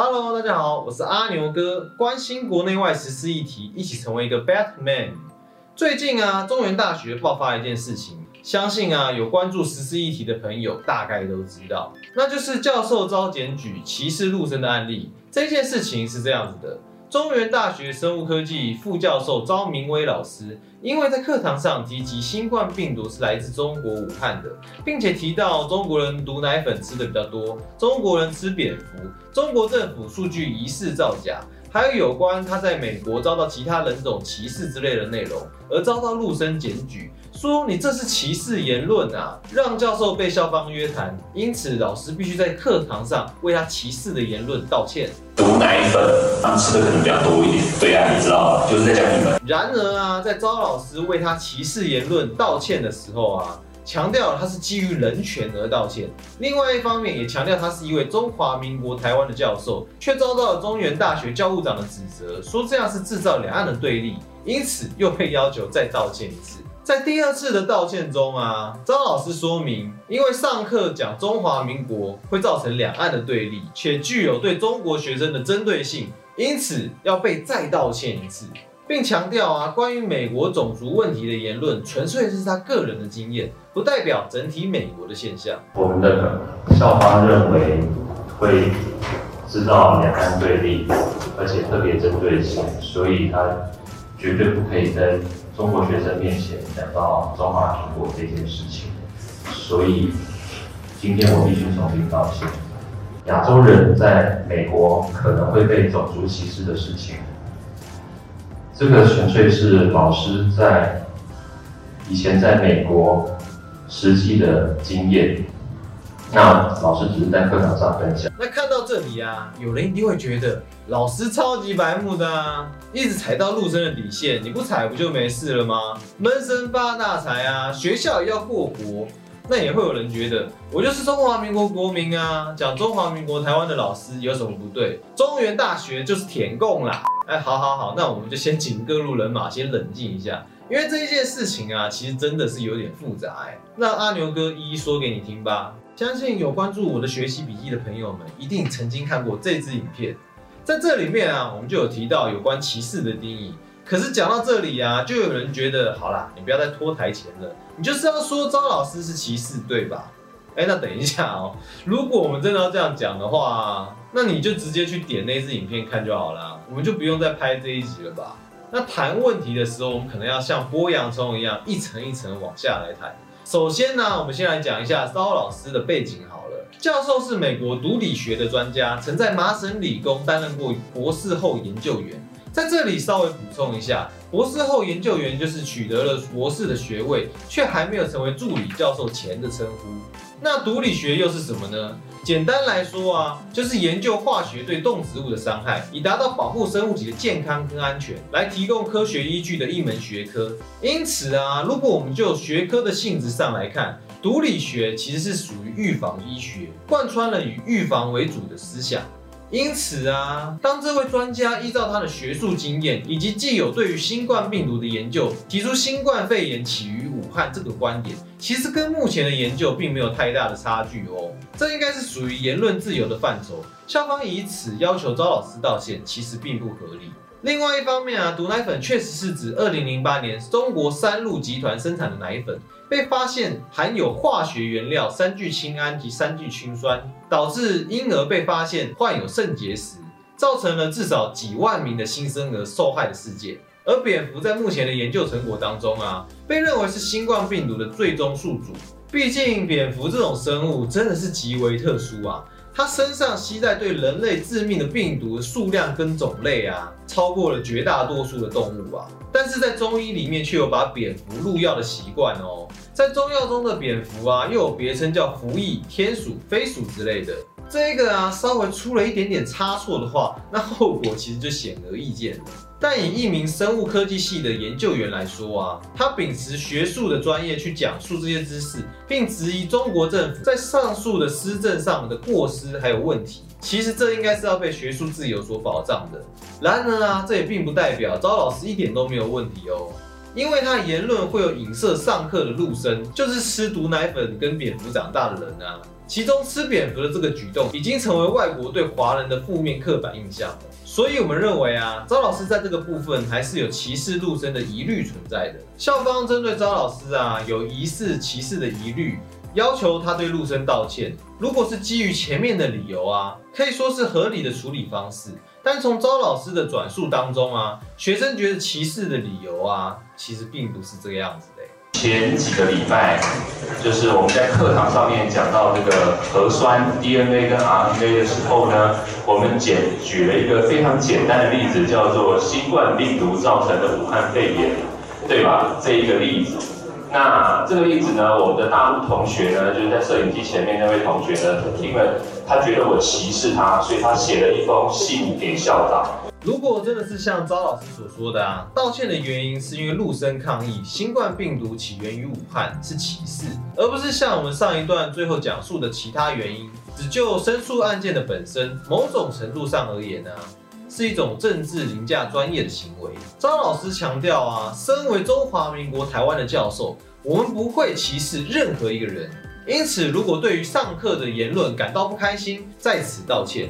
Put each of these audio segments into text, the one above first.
Hello，大家好，我是阿牛哥，关心国内外时事议题，一起成为一个 Batman。最近啊，中原大学爆发了一件事情，相信啊有关注时事议题的朋友大概都知道，那就是教授遭检举歧视陆生的案例。这件事情是这样子的。中原大学生物科技副教授招明威老师，因为在课堂上提及新冠病毒是来自中国武汉的，并且提到中国人毒奶粉吃的比较多，中国人吃蝙蝠，中国政府数据疑似造假，还有有关他在美国遭到其他人种歧视之类的内容，而遭到陆生检举，说你这是歧视言论啊，让教授被校方约谈，因此老师必须在课堂上为他歧视的言论道歉。毒奶粉，他们吃的可能比较多一点。对啊，你知道，就是在讲你们。然而啊，在招老师为他歧视言论道歉的时候啊，强调他是基于人权而道歉。另外一方面也强调他是一位中华民国台湾的教授，却遭到了中原大学教务长的指责，说这样是制造两岸的对立，因此又被要求再道歉一次。在第二次的道歉中啊，张老师说明，因为上课讲中华民国会造成两岸的对立，且具有对中国学生的针对性，因此要被再道歉一次，并强调啊，关于美国种族问题的言论纯粹是他个人的经验，不代表整体美国的现象。我们的校方认为会制造两岸对立，而且特别针对性，所以他绝对不可以跟。中国学生面前讲到中华民国这件事情，所以今天我必须重新道歉。亚洲人在美国可能会被种族歧视的事情，这个纯粹是老师在以前在美国实际的经验。那老师只是在课堂上分享。那看到这里啊，有人一定会觉得老师超级白目的啊，一直踩到陆生的底线，你不踩不就没事了吗？闷声发大财啊，学校也要过活。那也会有人觉得我就是中华民国国民啊，讲中华民国台湾的老师有什么不对？中原大学就是舔共啦。哎，好好好，那我们就先请各路人马先冷静一下，因为这一件事情啊，其实真的是有点复杂哎。那阿牛哥一一说给你听吧。相信有关注我的学习笔记的朋友们，一定曾经看过这支影片。在这里面啊，我们就有提到有关歧视的定义。可是讲到这里啊，就有人觉得，好啦，你不要再拖台前了，你就是要说张老师是歧视，对吧？哎，那等一下哦，如果我们真的要这样讲的话，那你就直接去点那支影片看就好了，我们就不用再拍这一集了吧？那谈问题的时候，我们可能要像剥洋葱一样，一层一层往下来谈。首先呢，我们先来讲一下骚老师的背景好了。教授是美国毒理学的专家，曾在麻省理工担任过博士后研究员。在这里稍微补充一下，博士后研究员就是取得了博士的学位，却还没有成为助理教授前的称呼。那毒理学又是什么呢？简单来说啊，就是研究化学对动植物的伤害，以达到保护生物体的健康跟安全，来提供科学依据的一门学科。因此啊，如果我们就学科的性质上来看，毒理学其实是属于预防医学，贯穿了以预防为主的思想。因此啊，当这位专家依照他的学术经验以及既有对于新冠病毒的研究，提出新冠肺炎起于看这个观点，其实跟目前的研究并没有太大的差距哦。这应该是属于言论自由的范畴，校方以此要求招老师道歉，其实并不合理。另外一方面啊，毒奶粉确实是指二零零八年中国三鹿集团生产的奶粉。被发现含有化学原料三聚氰胺及三聚氰酸，导致婴儿被发现患有肾结石，造成了至少几万名的新生儿受害的事件。而蝙蝠在目前的研究成果当中啊，被认为是新冠病毒的最终宿主。毕竟蝙蝠这种生物真的是极为特殊啊。它身上携带对人类致命的病毒的数量跟种类啊，超过了绝大多数的动物啊。但是在中医里面却有把蝙蝠入药的习惯哦。在中药中的蝙蝠啊，又有别称叫蝠翼、天鼠、飞鼠之类的。这个啊，稍微出了一点点差错的话，那后果其实就显而易见。但以一名生物科技系的研究员来说啊，他秉持学术的专业去讲述这些知识，并质疑中国政府在上述的施政上的过失还有问题。其实这应该是要被学术自由所保障的。然而啊，这也并不代表招老师一点都没有问题哦。因为他言论会有影射上课的陆生，就是吃毒奶粉跟蝙蝠长大的人啊。其中吃蝙蝠的这个举动，已经成为外国对华人的负面刻板印象。所以我们认为啊，招老师在这个部分还是有歧视陆生的疑虑存在的。校方针对招老师啊有疑似歧视的疑虑，要求他对陆生道歉。如果是基于前面的理由啊，可以说是合理的处理方式。但从招老师的转述当中啊，学生觉得歧视的理由啊，其实并不是这个样子。前几个礼拜，就是我们在课堂上面讲到这个核酸 DNA 跟 RNA 的时候呢，我们简举了一个非常简单的例子，叫做新冠病毒造成的武汉肺炎，对吧？这一个例子。那这个例子呢，我们的大陆同学呢，就是在摄影机前面那位同学呢，听了他觉得我歧视他，所以他写了一封信给校长。如果真的是像招老师所说的啊，道歉的原因是因为陆生抗议新冠病毒起源于武汉是歧视，而不是像我们上一段最后讲述的其他原因。只就申诉案件的本身，某种程度上而言呢，是一种政治凌驾专业的行为。招老师强调啊，身为中华民国台湾的教授，我们不会歧视任何一个人。因此，如果对于上课的言论感到不开心，在此道歉。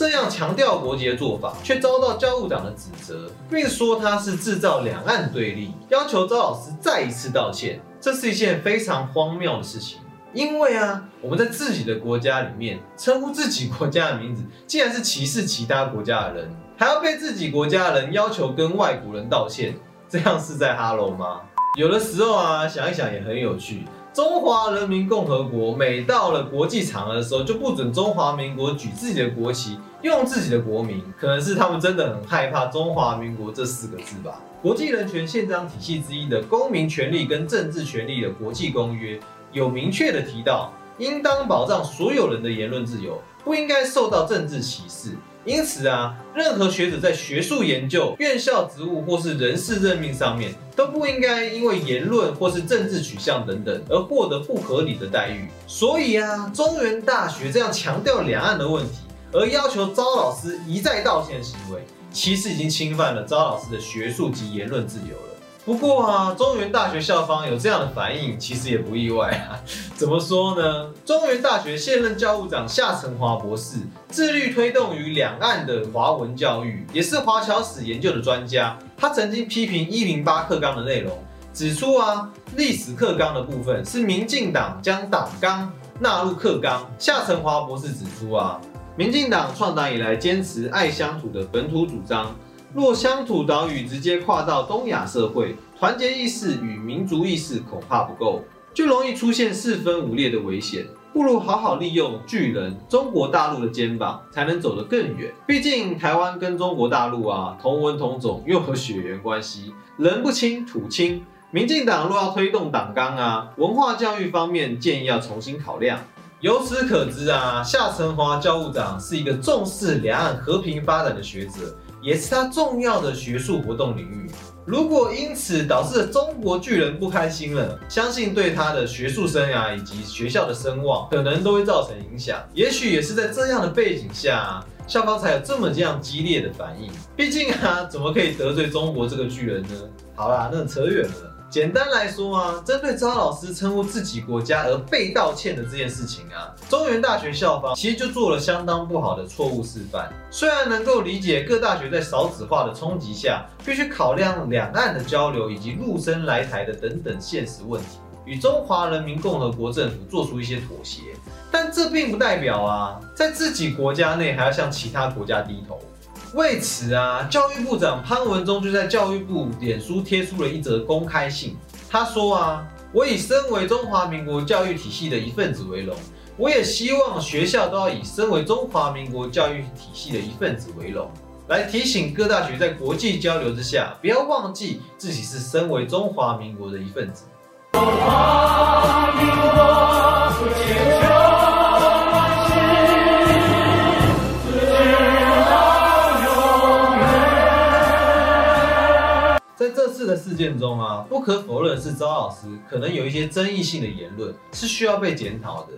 这样强调国籍的做法，却遭到教务长的指责，并说他是制造两岸对立，要求周老师再一次道歉。这是一件非常荒谬的事情，因为啊，我们在自己的国家里面称呼自己国家的名字，既然是歧视其他国家的人，还要被自己国家的人要求跟外国人道歉，这样是在哈喽吗？有的时候啊，想一想也很有趣。中华人民共和国每到了国际场合的时候，就不准中华民国举自己的国旗，用自己的国名，可能是他们真的很害怕中华民国这四个字吧。国际人权宪章体系之一的公民权利跟政治权利的国际公约，有明确的提到，应当保障所有人的言论自由，不应该受到政治歧视。因此啊，任何学者在学术研究、院校职务或是人事任命上面，都不应该因为言论或是政治取向等等而获得不合理的待遇。所以啊，中原大学这样强调两岸的问题，而要求招老师一再道歉的行为，其实已经侵犯了招老师的学术及言论自由了。不过啊，中原大学校方有这样的反应，其实也不意外啊。怎么说呢？中原大学现任教务长夏成华博士，致力推动于两岸的华文教育，也是华侨史研究的专家。他曾经批评一零八课纲的内容，指出啊，历史课纲的部分是民进党将党纲纳入课纲。夏成华博士指出啊，民进党创党以来坚持爱乡土的本土主张。若乡土岛屿直接跨到东亚社会，团结意识与民族意识恐怕不够，就容易出现四分五裂的危险。不如好好利用巨人中国大陆的肩膀，才能走得更远。毕竟台湾跟中国大陆啊同文同种，又有血缘关系，人不亲土亲。民进党若要推动党纲啊，文化教育方面建议要重新考量。由此可知啊，夏成华教务长是一个重视两岸和平发展的学者。也是他重要的学术活动领域。如果因此导致中国巨人不开心了，相信对他的学术生涯以及学校的声望，可能都会造成影响。也许也是在这样的背景下，校方才有这么这样激烈的反应。毕竟啊，怎么可以得罪中国这个巨人呢？好啦，那扯远了。简单来说啊，针对张老师称呼自己国家而被道歉的这件事情啊，中原大学校方其实就做了相当不好的错误示范。虽然能够理解各大学在少子化的冲击下，必须考量两岸的交流以及陆生来台的等等现实问题，与中华人民共和国政府做出一些妥协，但这并不代表啊，在自己国家内还要向其他国家低头。为此啊，教育部长潘文忠就在教育部脸书贴出了一则公开信。他说啊，我以身为中华民国教育体系的一份子为荣，我也希望学校都要以身为中华民国教育体系的一份子为荣，来提醒各大学在国际交流之下，不要忘记自己是身为中华民国的一份子。中华民国件中啊，不可否认是周老师可能有一些争议性的言论是需要被检讨的。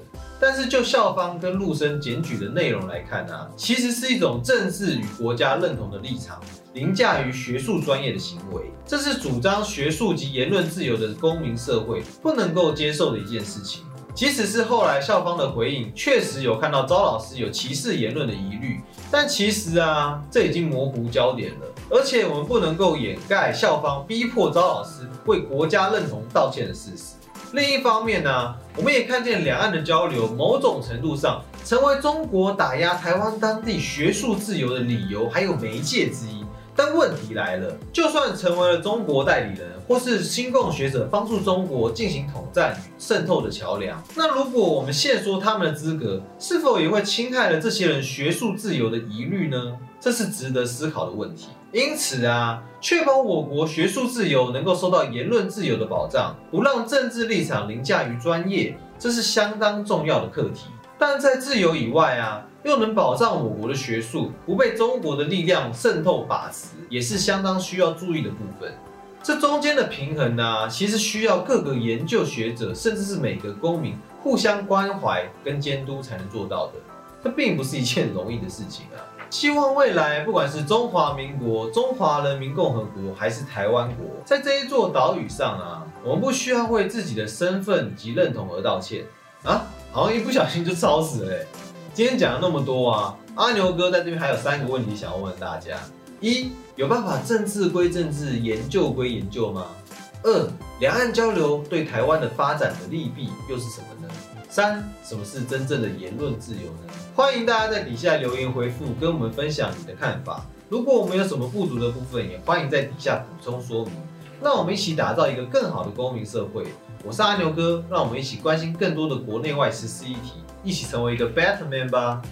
但是就校方跟陆生检举的内容来看啊，其实是一种政治与国家认同的立场凌驾于学术专业的行为，这是主张学术及言论自由的公民社会不能够接受的一件事情。即使是后来校方的回应，确实有看到招老师有歧视言论的疑虑，但其实啊，这已经模糊焦点了。而且我们不能够掩盖校方逼迫招老师为国家认同道歉的事实。另一方面呢，我们也看见两岸的交流，某种程度上成为中国打压台湾当地学术自由的理由，还有媒介之一。但问题来了，就算成为了中国代理人，或是新共学者帮助中国进行统战与渗透的桥梁，那如果我们限缩他们的资格，是否也会侵害了这些人学术自由的疑虑呢？这是值得思考的问题。因此啊，确保我国学术自由能够受到言论自由的保障，不让政治立场凌驾于专业，这是相当重要的课题。但在自由以外啊。又能保障我国的学术不被中国的力量渗透把持，也是相当需要注意的部分。这中间的平衡呢，其实需要各个研究学者，甚至是每个公民互相关怀跟监督才能做到的。这并不是一件容易的事情啊！希望未来不管是中华民国、中华人民共和国，还是台湾国，在这一座岛屿上啊，我们不需要为自己的身份及认同而道歉啊！好像一不小心就烧死了。今天讲了那么多啊，阿牛哥在这边还有三个问题想要问大家：一，有办法政治归政治，研究归研究吗？二，两岸交流对台湾的发展的利弊又是什么呢？三，什么是真正的言论自由呢？欢迎大家在底下留言回复，跟我们分享你的看法。如果我们有什么不足的部分，也欢迎在底下补充说明。让我们一起打造一个更好的公民社会。我是阿牛哥，让我们一起关心更多的国内外时事议题。一起成为一个 better man 吧。